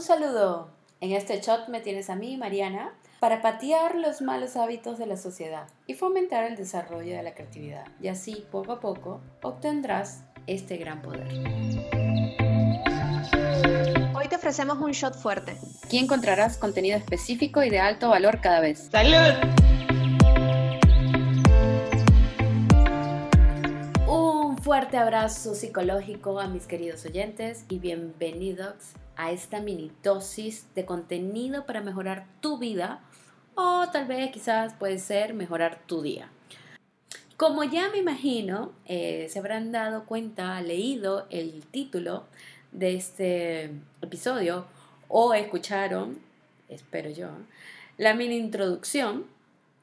Un saludo. En este shot me tienes a mí, Mariana, para patear los malos hábitos de la sociedad y fomentar el desarrollo de la creatividad. Y así, poco a poco, obtendrás este gran poder. Hoy te ofrecemos un shot fuerte. Aquí encontrarás contenido específico y de alto valor cada vez. ¡Salud! Fuerte abrazo psicológico a mis queridos oyentes y bienvenidos a esta mini dosis de contenido para mejorar tu vida o tal vez quizás puede ser mejorar tu día. Como ya me imagino, eh, se habrán dado cuenta, leído el título de este episodio o escucharon, espero yo, la mini introducción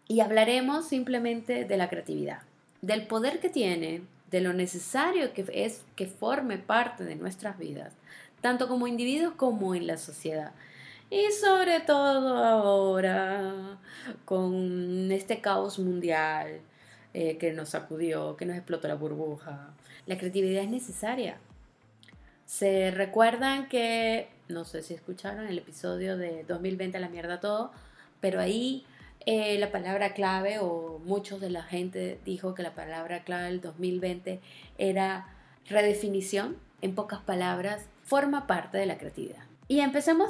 y hablaremos simplemente de la creatividad, del poder que tiene, de lo necesario que es que forme parte de nuestras vidas, tanto como individuos como en la sociedad. Y sobre todo ahora, con este caos mundial eh, que nos sacudió, que nos explotó la burbuja, la creatividad es necesaria. Se recuerdan que, no sé si escucharon el episodio de 2020 a la mierda todo, pero ahí eh, la palabra clave, o muchos de la gente dijo que la palabra clave del 2020 era redefinición, en pocas palabras, forma parte de la creatividad. Y empecemos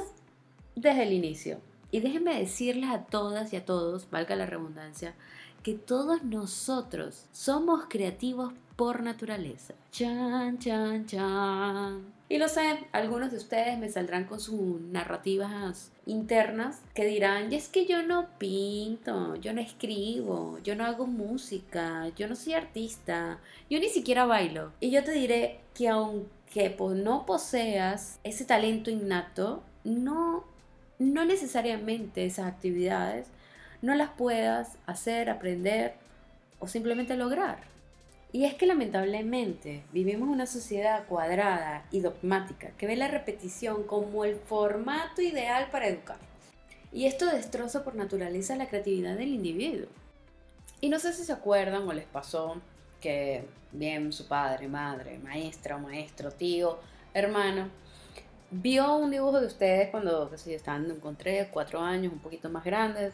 desde el inicio. Y déjenme decirles a todas y a todos, valga la redundancia, que todos nosotros somos creativos por naturaleza. Chan, chan, chan. Y lo sé, algunos de ustedes me saldrán con sus narrativas internas que dirán, y es que yo no pinto, yo no escribo, yo no hago música, yo no soy artista, yo ni siquiera bailo. Y yo te diré que aunque no poseas ese talento innato, no, no necesariamente esas actividades no las puedas hacer, aprender o simplemente lograr. Y es que lamentablemente vivimos una sociedad cuadrada y dogmática que ve la repetición como el formato ideal para educar. Y esto destroza por naturaleza la creatividad del individuo. Y no sé si se acuerdan o les pasó que bien su padre, madre, maestra o maestro, tío, hermano, vio un dibujo de ustedes cuando que estaban con 3, 4 años, un poquito más grandes,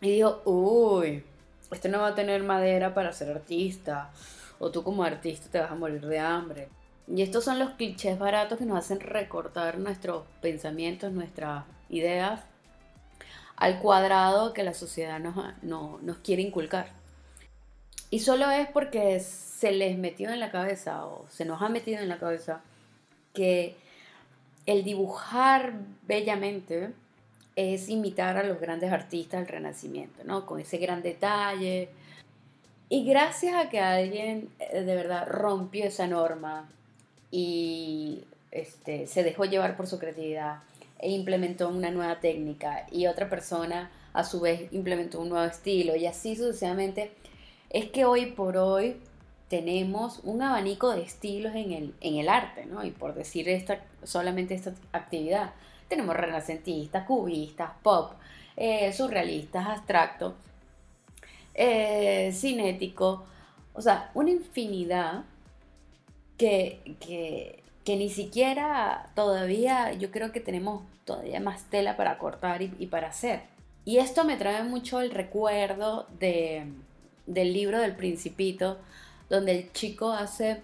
y dijo, uy, este no va a tener madera para ser artista, o tú como artista te vas a morir de hambre. Y estos son los clichés baratos que nos hacen recortar nuestros pensamientos, nuestras ideas al cuadrado que la sociedad nos, nos quiere inculcar. Y solo es porque se les metió en la cabeza o se nos ha metido en la cabeza que el dibujar bellamente es imitar a los grandes artistas del Renacimiento, ¿no? Con ese gran detalle. Y gracias a que alguien eh, de verdad rompió esa norma y este, se dejó llevar por su creatividad e implementó una nueva técnica y otra persona a su vez implementó un nuevo estilo y así sucesivamente, es que hoy por hoy tenemos un abanico de estilos en el, en el arte, ¿no? Y por decir esta, solamente esta actividad, tenemos renacentistas, cubistas, pop, eh, surrealistas, abstractos, eh, cinético, o sea, una infinidad que, que, ni siquiera todavía yo creo que tenemos todavía más tela para cortar y, para hacer. Y esto me trae mucho el recuerdo de, del libro del principito, donde el chico hace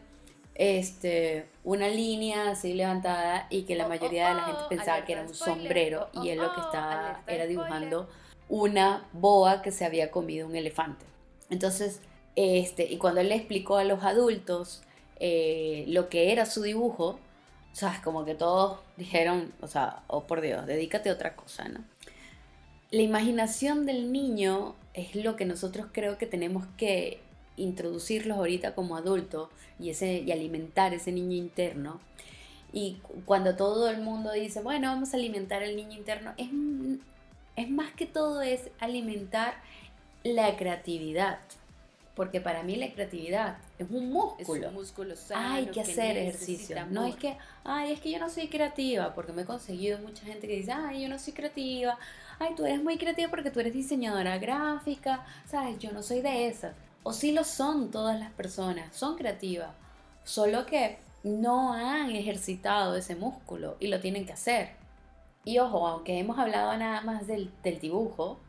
este, una línea así levantada y que la mayoría de la gente pensaba que era un sombrero y él lo que estaba era dibujando una boa que se había comido un elefante. Entonces, este, y cuando él le explicó a los adultos eh, lo que era su dibujo, o sea, como que todos dijeron, o sea, oh por Dios, dedícate a otra cosa, ¿no? La imaginación del niño es lo que nosotros creo que tenemos que introducirlos ahorita como adultos y, ese, y alimentar ese niño interno. Y cuando todo el mundo dice, bueno, vamos a alimentar el niño interno, es, es más que todo es alimentar la creatividad. Porque para mí la creatividad es un músculo. Es un músculo Hay que, hacer ejercicio. No es que, ay, es que yo no soy creativa, porque me he conseguido mucha gente que dice, ay, yo no soy creativa. Ay, tú eres muy creativa porque tú eres diseñadora gráfica. ¿Sabes? Yo no soy de esas o sí lo son todas las personas, son creativas, solo que no han ejercitado ese músculo y lo tienen que hacer. Y ojo, aunque hemos hablado nada más del, del dibujo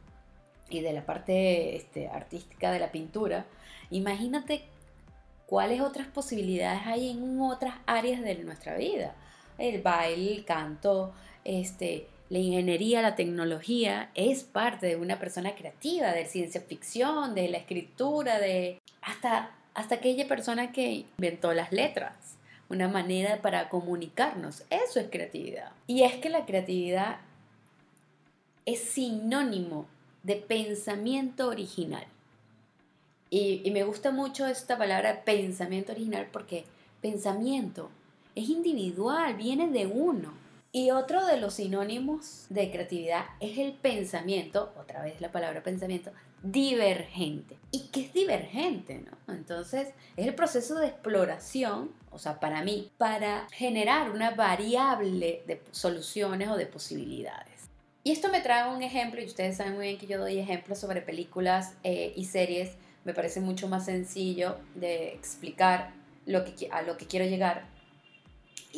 y de la parte este, artística de la pintura, imagínate cuáles otras posibilidades hay en otras áreas de nuestra vida. El baile, el canto, este, la ingeniería, la tecnología, es parte de una persona creativa, de ciencia ficción, de la escritura, de hasta, hasta aquella persona que inventó las letras, una manera para comunicarnos. Eso es creatividad. Y es que la creatividad es sinónimo de pensamiento original. Y, y me gusta mucho esta palabra pensamiento original porque pensamiento es individual, viene de uno y otro de los sinónimos de creatividad es el pensamiento, otra vez la palabra pensamiento, divergente. ¿Y qué es divergente? No? Entonces, es el proceso de exploración, o sea, para mí, para generar una variable de soluciones o de posibilidades. Y esto me trae un ejemplo, y ustedes saben muy bien que yo doy ejemplos sobre películas eh, y series, me parece mucho más sencillo de explicar a lo que quiero llegar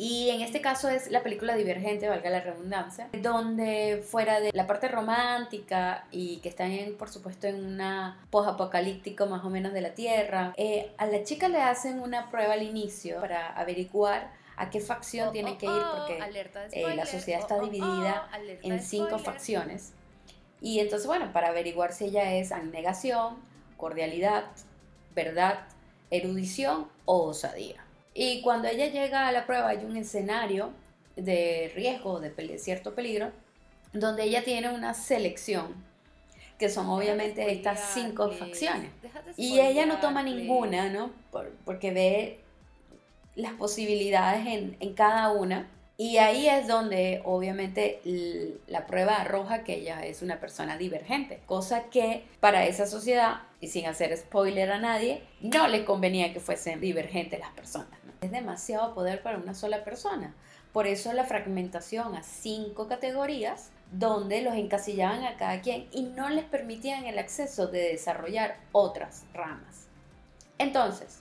y en este caso es la película Divergente, valga la redundancia, donde fuera de la parte romántica y que están, en, por supuesto, en una post-apocalíptico más o menos de la Tierra, eh, a la chica le hacen una prueba al inicio para averiguar a qué facción oh, tiene que ir oh, porque eh, la sociedad está oh, dividida en cinco facciones. Y entonces, bueno, para averiguar si ella es abnegación, cordialidad, verdad, erudición o osadía. Y cuando ella llega a la prueba hay un escenario de riesgo, de cierto peligro, donde ella tiene una selección, que son obviamente estas cinco facciones. Y ella no toma ninguna, ¿no? porque ve las posibilidades en, en cada una y ahí es donde obviamente la prueba arroja que ella es una persona divergente, cosa que para esa sociedad, y sin hacer spoiler a nadie, no le convenía que fuesen divergentes las personas. Es demasiado poder para una sola persona. Por eso la fragmentación a cinco categorías donde los encasillaban a cada quien y no les permitían el acceso de desarrollar otras ramas. Entonces,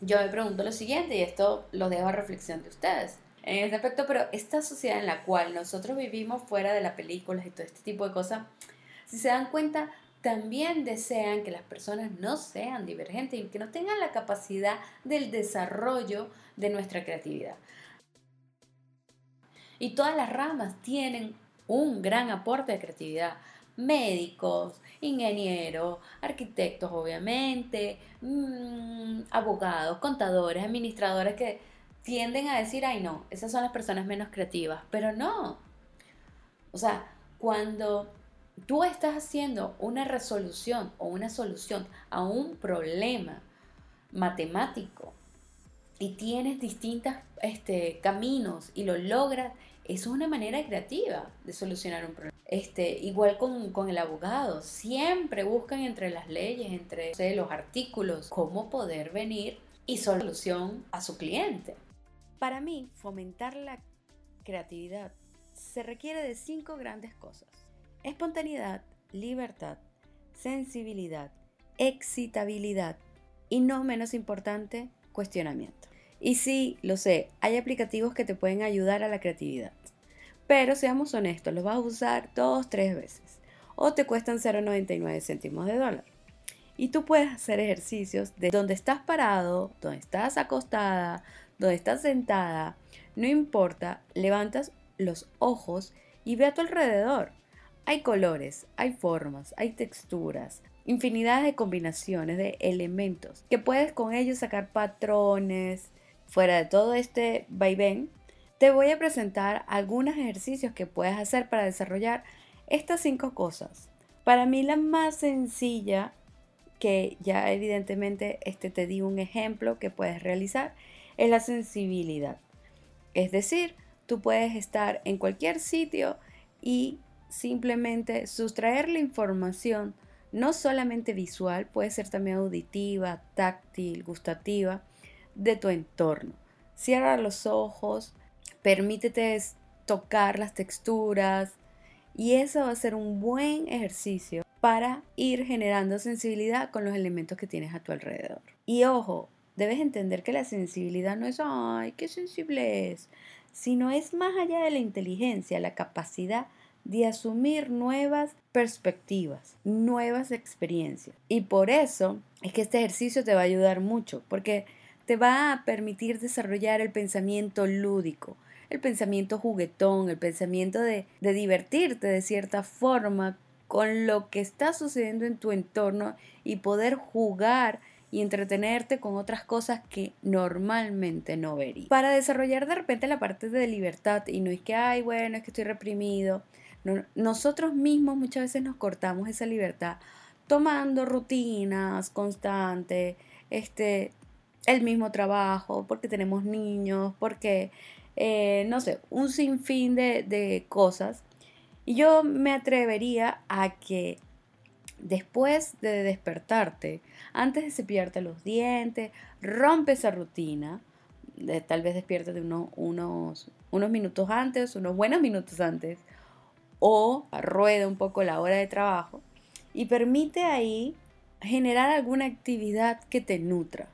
yo me pregunto lo siguiente y esto lo dejo a reflexión de ustedes en ese aspecto, pero esta sociedad en la cual nosotros vivimos fuera de las películas y todo este tipo de cosas, si se dan cuenta, también desean que las personas no sean divergentes y que no tengan la capacidad del desarrollo de nuestra creatividad. Y todas las ramas tienen un gran aporte de creatividad. Médicos, ingenieros, arquitectos obviamente, mm, abogados, contadores, administradores que tienden a decir, ay no, esas son las personas menos creativas, pero no. O sea, cuando tú estás haciendo una resolución o una solución a un problema matemático y tienes distintos este, caminos y lo logras, eso es una manera creativa de solucionar un problema. Este, igual con, con el abogado, siempre buscan entre las leyes, entre los artículos, cómo poder venir y solución a su cliente. Para mí, fomentar la creatividad se requiere de cinco grandes cosas. Espontaneidad, libertad, sensibilidad, excitabilidad y no menos importante, cuestionamiento. Y sí, lo sé, hay aplicativos que te pueden ayudar a la creatividad. Pero seamos honestos, los vas a usar dos, tres veces. O te cuestan 0,99 céntimos de dólar. Y tú puedes hacer ejercicios de donde estás parado, donde estás acostada, donde estás sentada, no importa, levantas los ojos y ve a tu alrededor. Hay colores, hay formas, hay texturas, infinidad de combinaciones de elementos que puedes con ellos sacar patrones. Fuera de todo este vaivén, te voy a presentar algunos ejercicios que puedes hacer para desarrollar estas cinco cosas. Para mí la más sencilla, que ya evidentemente este te di un ejemplo que puedes realizar, es la sensibilidad. Es decir, tú puedes estar en cualquier sitio y simplemente sustraer la información, no solamente visual, puede ser también auditiva, táctil, gustativa, de tu entorno. Cierra los ojos, permítete tocar las texturas y eso va a ser un buen ejercicio para ir generando sensibilidad con los elementos que tienes a tu alrededor. Y ojo, debes entender que la sensibilidad no es, ay, qué sensible es. sino es más allá de la inteligencia, la capacidad de asumir nuevas perspectivas, nuevas experiencias. Y por eso es que este ejercicio te va a ayudar mucho, porque te va a permitir desarrollar el pensamiento lúdico, el pensamiento juguetón, el pensamiento de, divertirte de cierta forma con lo que está sucediendo en tu entorno y poder jugar y entretenerte con otras cosas que normalmente no verías. Para desarrollar de repente la parte de libertad y no es que, ay, bueno, es que estoy reprimido. Nosotros mismos muchas veces nos cortamos esa libertad tomando rutinas constantes, este, el mismo trabajo, porque tenemos niños, porque, eh, no sé, un sinfín de, de cosas. Y yo me atrevería a que después de despertarte, antes de cepillarte los dientes, rompe esa rutina, tal vez despiértate unos, unos, unos minutos antes, unos buenos minutos antes, o rueda un poco la hora de trabajo y permite ahí generar alguna actividad que te nutra.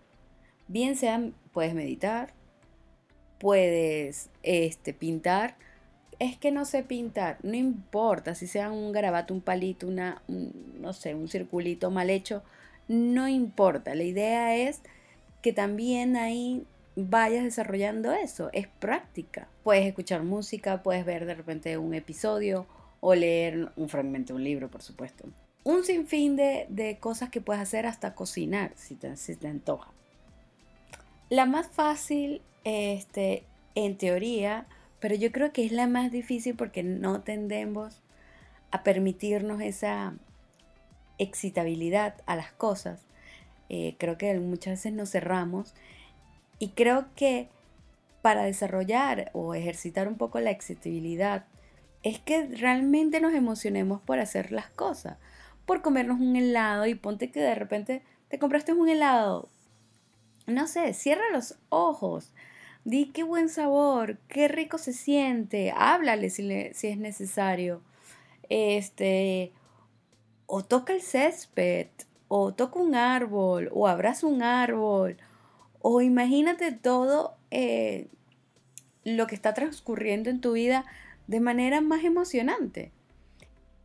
Bien sea, puedes meditar, puedes este, pintar, es que no sé pintar, no importa si sea un garabato, un palito, una, no sé, un circulito mal hecho, no importa. La idea es que también ahí vayas desarrollando eso, es práctica. Puedes escuchar música, puedes ver de repente un episodio o leer un fragmento de un libro, por supuesto. Un sinfín de, de cosas que puedes hacer hasta cocinar, si te, si te antoja. La más fácil, este, en teoría, pero yo creo que es la más difícil porque no tendemos a permitirnos esa excitabilidad a las cosas. Eh, creo que muchas veces nos cerramos y creo que para desarrollar o ejercitar un poco la excitabilidad es que realmente nos emocionemos por hacer las cosas, por comernos un helado y ponte que de repente te compraste un helado. No sé, cierra los ojos, Di qué buen sabor, qué rico se siente. Háblale si, es necesario. Este, o toca el césped, o toca un árbol, o abraza un árbol, o imagínate todo eh, lo que está transcurriendo en tu vida de manera más emocionante.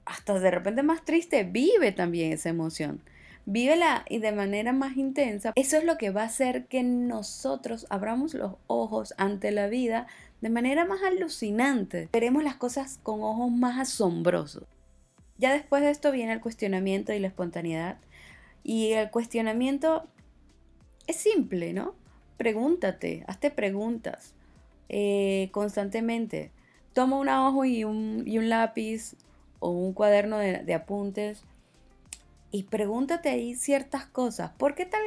Hasta de repente más triste, vive también esa emoción vívela y de manera más intensa, eso es lo que va a hacer que nosotros abramos los ojos ante la vida de manera más alucinante. Veremos las cosas con ojos más asombrosos. Ya después de esto viene el cuestionamiento y la espontaneidad. Y el cuestionamiento es simple, ¿no? Pregúntate, hazte preguntas eh, constantemente. Toma una hoja y un, lápiz o un cuaderno de apuntes y pregúntate ahí ciertas cosas. ¿Por qué, tal,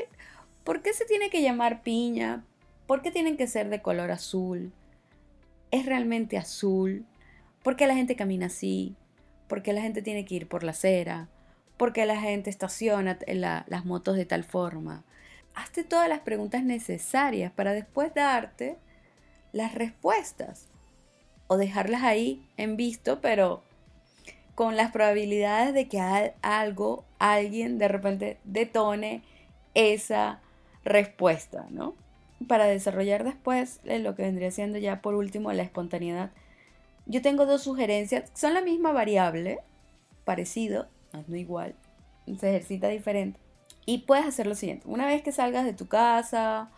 ¿Por qué se tiene que llamar piña? ¿Por qué tienen que ser de color azul? ¿Es realmente azul? ¿Por qué la gente camina así? ¿Por qué la gente tiene que ir por la acera? ¿Por qué la gente estaciona las motos de tal forma? Hazte todas las preguntas necesarias para después darte las respuestas. O dejarlas ahí en visto, pero con las probabilidades de que algo, alguien de repente detone esa respuesta, ¿no? Para desarrollar después lo que vendría siendo ya por último la espontaneidad, yo tengo dos sugerencias, son la misma variable, parecido, no igual, se ejercita diferente. Y puedes hacer lo siguiente, una vez que salgas de tu casa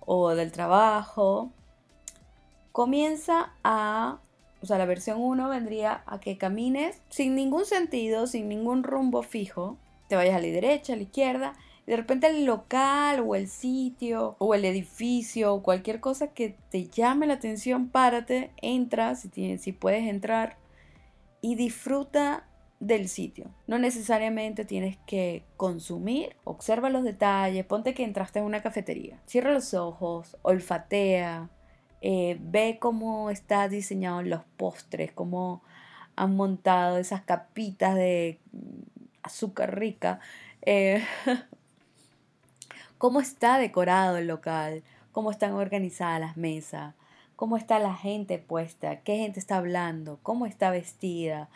o del trabajo, comienza a o sea, la versión 1 vendría a que camines sin ningún sentido, sin ningún rumbo fijo. Te vayas a la derecha, a la izquierda. Y de repente el local o el sitio o el edificio o cualquier cosa que te llame la atención, párate, entra si, tienes, si puedes entrar y disfruta del sitio. No necesariamente tienes que consumir, observa los detalles, ponte que entraste en una cafetería, cierra los ojos, olfatea, eh, ve cómo está diseñado los postres, cómo han montado esas capitas de azúcar rica, eh, cómo está decorado el local, cómo están organizadas las mesas, cómo está la gente puesta, qué gente está hablando, cómo está vestida.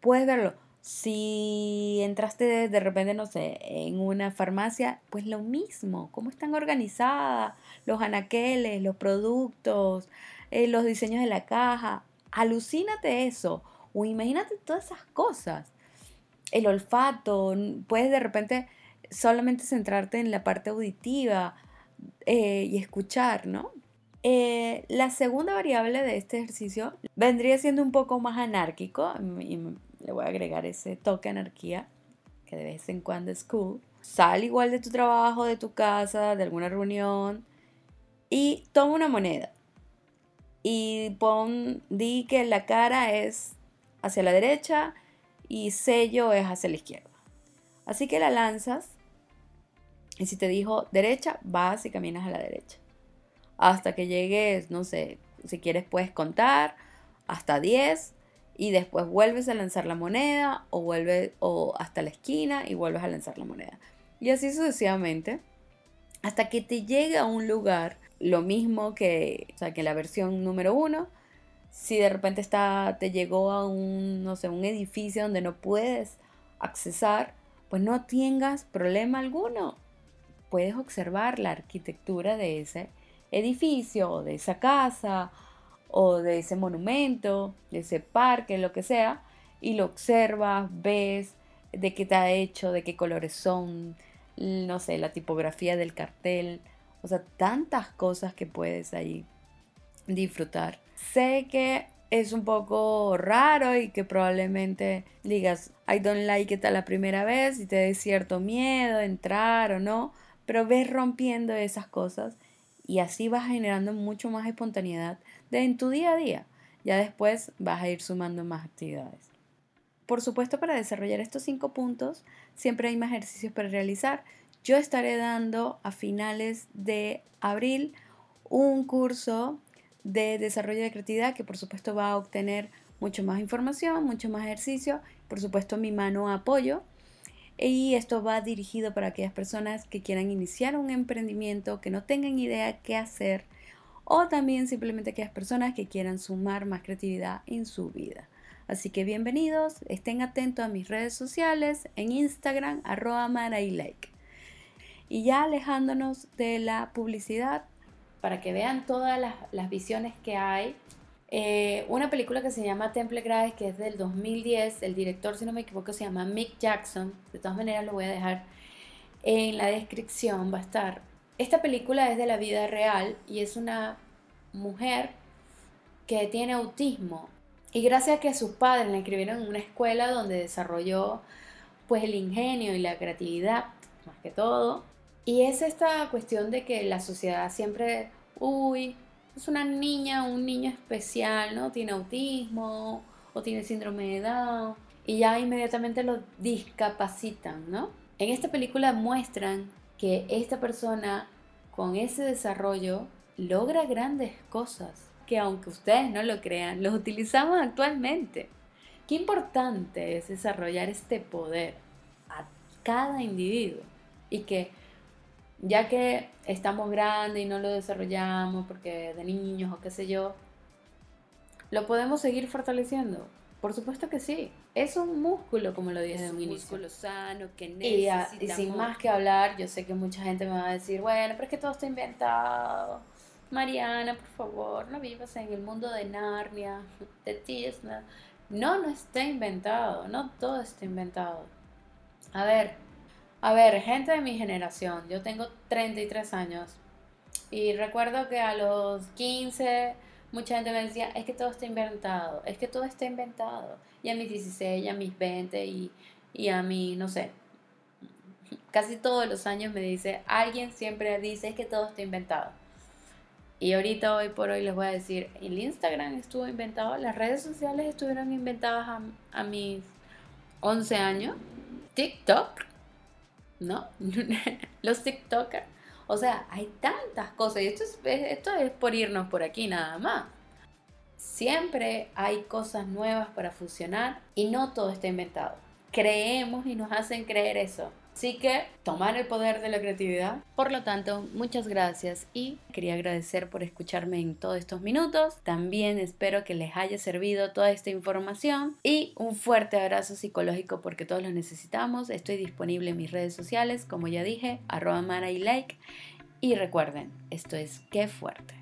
Puedes verlo. Si entraste de, repente, no sé, en una farmacia, pues lo mismo, cómo están organizadas, los anaqueles, los productos, eh, los diseños de la caja. Alucínate eso. O imagínate todas esas cosas. El olfato, puedes de repente solamente centrarte en la parte auditiva eh, y escuchar, ¿no? Eh, la segunda variable de este ejercicio vendría siendo un poco más anárquico le voy a agregar ese toque anarquía que de vez en cuando es cool. Sal igual de tu trabajo, de tu casa, de alguna reunión y toma una moneda y pon, di que la cara es hacia la derecha y sello es hacia la izquierda. Así que la lanzas y si te dijo derecha, vas y caminas a la derecha. Hasta que llegues, no sé, si quieres puedes contar hasta 10 y después vuelves a lanzar la moneda o vuelves o hasta la esquina y vuelves a lanzar la moneda. Y así sucesivamente hasta que te llegue a un lugar lo mismo que, o sea, que la versión número uno. Si de repente está, te llegó a un, no sé, un edificio donde no puedes accesar, pues no tengas problema alguno. Puedes observar la arquitectura de ese edificio de esa casa o de ese monumento, de ese parque, lo que sea, y lo observas, ves de qué está hecho, de qué colores son, no sé, la tipografía del cartel, o sea, tantas cosas que puedes ahí disfrutar. Sé que es un poco raro y que probablemente digas, I don't like it a la primera vez y te dé cierto miedo entrar o no, pero ves rompiendo esas cosas y así vas generando mucho más espontaneidad de en tu día a día. Ya después vas a ir sumando más actividades. Por supuesto, para desarrollar estos cinco puntos, siempre hay más ejercicios para realizar. Yo estaré dando a finales de abril un curso de desarrollo de creatividad que por supuesto va a obtener mucho más información, mucho más ejercicio, por supuesto mi mano apoyo. Y esto va dirigido para aquellas personas que quieran iniciar un emprendimiento, que no tengan idea qué hacer, o también simplemente aquellas personas que quieran sumar más creatividad en su vida. Así que bienvenidos, estén atentos a mis redes sociales, en Instagram, arroba like. Y ya alejándonos de la publicidad, para que vean todas las, visiones que hay, eh, una película que se llama Temple Grace, que es del 2010, el director, si no me equivoco, se llama Mick Jackson, de todas maneras lo voy a dejar en la descripción, va a estar. Esta película es de la vida real y es una mujer que tiene autismo y gracias a que sus padres la inscribieron en una escuela donde desarrolló pues el ingenio y la creatividad, más que todo. Y es esta cuestión de que la sociedad siempre, es una niña, un niño especial, ¿no? Tiene autismo o tiene síndrome de Down y ya inmediatamente lo discapacitan, ¿no? En esta película muestran que esta persona con ese desarrollo logra grandes cosas que aunque ustedes no lo crean, los utilizamos actualmente. Qué importante es desarrollar este poder a cada individuo y que ya que estamos grandes y no lo desarrollamos porque de niños o qué sé yo, lo podemos seguir fortaleciendo. Por supuesto que sí. Es un músculo, como lo dije es un músculo sano que necesitamos. y sin más que hablar, yo sé que mucha gente me va a decir, bueno, pero es que todo está inventado Mariana, por favor, no vivas en el mundo de Narnia, de Disney. No, no está inventado, no todo está inventado. A ver, a ver, gente de mi generación, yo tengo 33 años y recuerdo que a los 15 mucha gente me decía, es que todo está inventado, es que todo está inventado. Y a mis 16, a mis 20 y, y a mí, no sé, casi todos los años me dice, alguien siempre dice, es que todo está inventado. Y ahorita, hoy por hoy, les voy a decir, el Instagram estuvo inventado, las redes sociales estuvieron inventadas a, a mis 11 años, TikTok, ¿no? Los TikTokers. O sea, hay tantas cosas y esto es, esto es por irnos por aquí nada más. Siempre hay cosas nuevas para fusionar y no todo está inventado. Creemos y nos hacen creer eso. Así que tomar el poder de la creatividad. Por lo tanto, muchas gracias y quería agradecer por escucharme en todos estos minutos. También espero que les haya servido toda esta información y un fuerte abrazo psicológico porque todos lo necesitamos. Estoy disponible en mis redes sociales, como ya dije, arroba Mara y like. Y recuerden, esto es Qué Fuerte.